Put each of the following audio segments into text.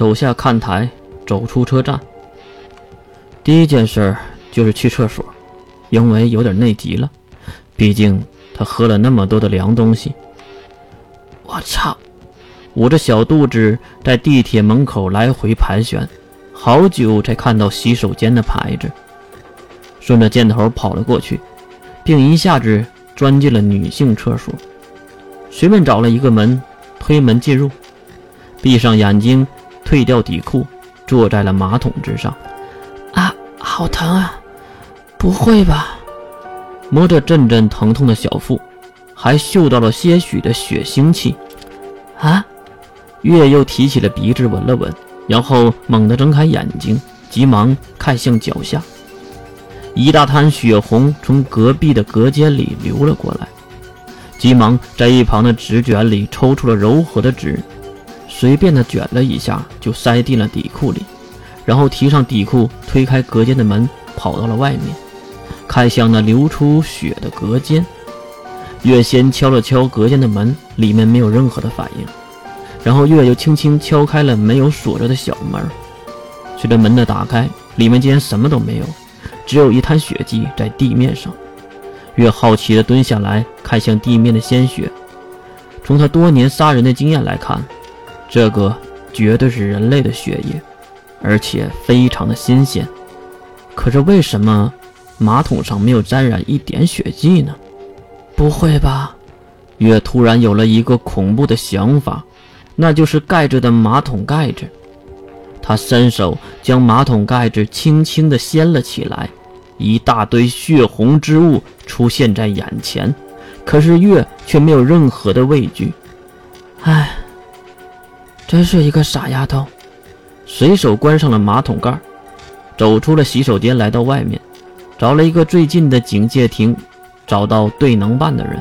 走下看台，走出车站。第一件事就是去厕所，因为有点内急了。毕竟他喝了那么多的凉东西。我操！捂着小肚子在地铁门口来回盘旋，好久才看到洗手间的牌子。顺着箭头跑了过去，并一下子钻进了女性厕所。随便找了一个门，推门进入，闭上眼睛，退掉底裤，坐在了马桶之上。啊，好疼啊！不会吧？摸着阵阵疼痛的小腹，还嗅到了些许的血腥气。啊！月又提起了鼻子闻了闻，然后猛地睁开眼睛，急忙看向脚下，一大滩血红从隔壁的隔间里流了过来。急忙在一旁的纸卷里抽出了柔和的纸，随便的卷了一下，就塞进了底裤里，然后提上底裤，推开隔间的门，跑到了外面，看向那流出血的隔间。月先敲了敲隔间的门，里面没有任何的反应，然后月又轻轻敲开了没有锁着的小门。随着门的打开，里面竟然什么都没有，只有一滩血迹在地面上。月好奇地蹲下来看向地面的鲜血，从他多年杀人的经验来看，这个绝对是人类的血液，而且非常的新鲜。可是为什么马桶上没有沾染一点血迹呢？不会吧？月突然有了一个恐怖的想法，那就是盖着的马桶盖子。他伸手将马桶盖子轻轻地掀了起来。一大堆血红之物出现在眼前，可是月却没有任何的畏惧。唉，真是一个傻丫头。随手关上了马桶盖，走出了洗手间，来到外面，找了一个最近的警戒亭，找到对能办的人。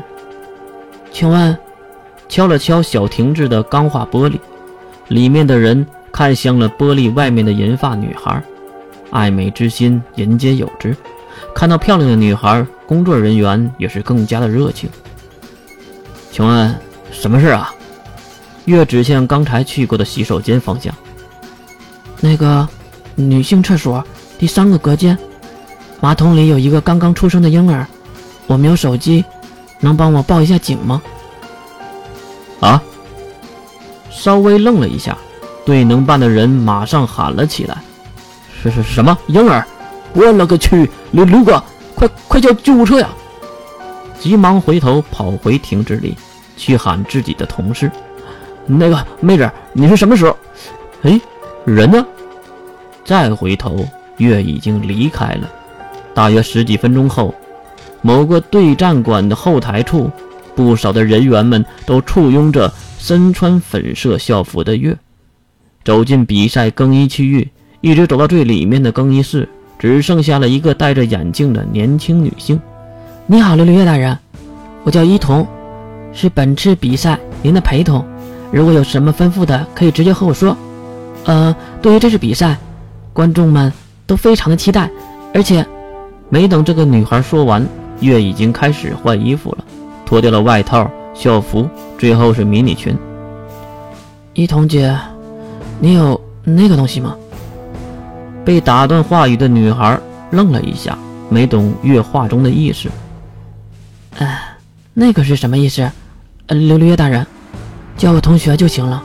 请问，敲了敲小亭子的钢化玻璃，里面的人看向了玻璃外面的银发女孩。爱美之心，人皆有之。看到漂亮的女孩，工作人员也是更加的热情。请问什么事啊？月指向刚才去过的洗手间方向。那个女性厕所第三个隔间，马桶里有一个刚刚出生的婴儿。我没有手机，能帮我报一下警吗？啊！稍微愣了一下，对能办的人马上喊了起来。是是什么婴儿？我勒个去！刘刘哥，快快叫救护车呀！急忙回头跑回亭子里，去喊自己的同事。那个妹子，你是什么时候？哎，人呢？再回头，月已经离开了。大约十几分钟后，某个对战馆的后台处，不少的人员们都簇拥着身穿粉色校服的月，走进比赛更衣区域。一直走到最里面的更衣室，只剩下了一个戴着眼镜的年轻女性。你好，刘绿月大人，我叫伊童，是本次比赛您的陪同。如果有什么吩咐的，可以直接和我说。呃，对于这次比赛，观众们都非常的期待，而且，没等这个女孩说完，月已经开始换衣服了，脱掉了外套、校服，最后是迷你裙。一彤姐，你有那个东西吗？被打断话语的女孩愣了一下，没懂月话中的意思。哎，那个是什么意思？呃，琉璃月大人，叫我同学就行了。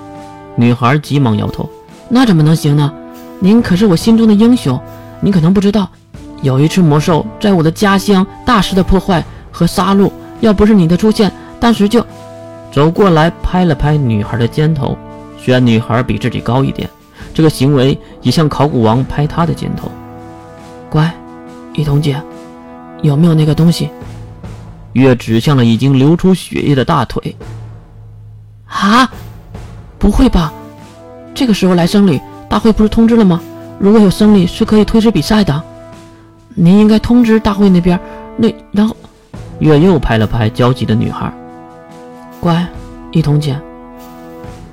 女孩急忙摇头。那怎么能行呢？您可是我心中的英雄。您可能不知道，有一只魔兽在我的家乡大肆的破坏和杀戮，要不是你的出现，当时就走过来拍了拍女孩的肩头。虽然女孩比自己高一点。这个行为也像考古王拍他的肩头。乖，雨桐姐，有没有那个东西？月指向了已经流出血液的大腿。啊，不会吧？这个时候来生理，大会不是通知了吗？如果有生理是可以推迟比赛的。您应该通知大会那边。那然后，月又拍了拍焦急的女孩。乖，一桐姐，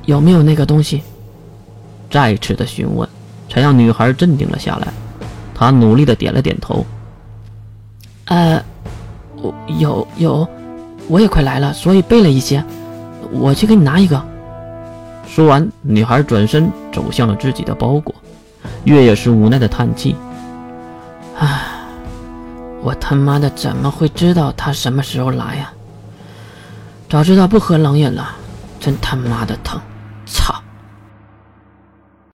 有没有那个东西？再次的询问，才让女孩镇定了下来。她努力的点了点头。呃，我有有，我也快来了，所以备了一些。我去给你拿一个。说完，女孩转身走向了自己的包裹。月也是无奈的叹气：“唉，我他妈的怎么会知道他什么时候来呀？早知道不喝冷饮了，真他妈的疼！操！”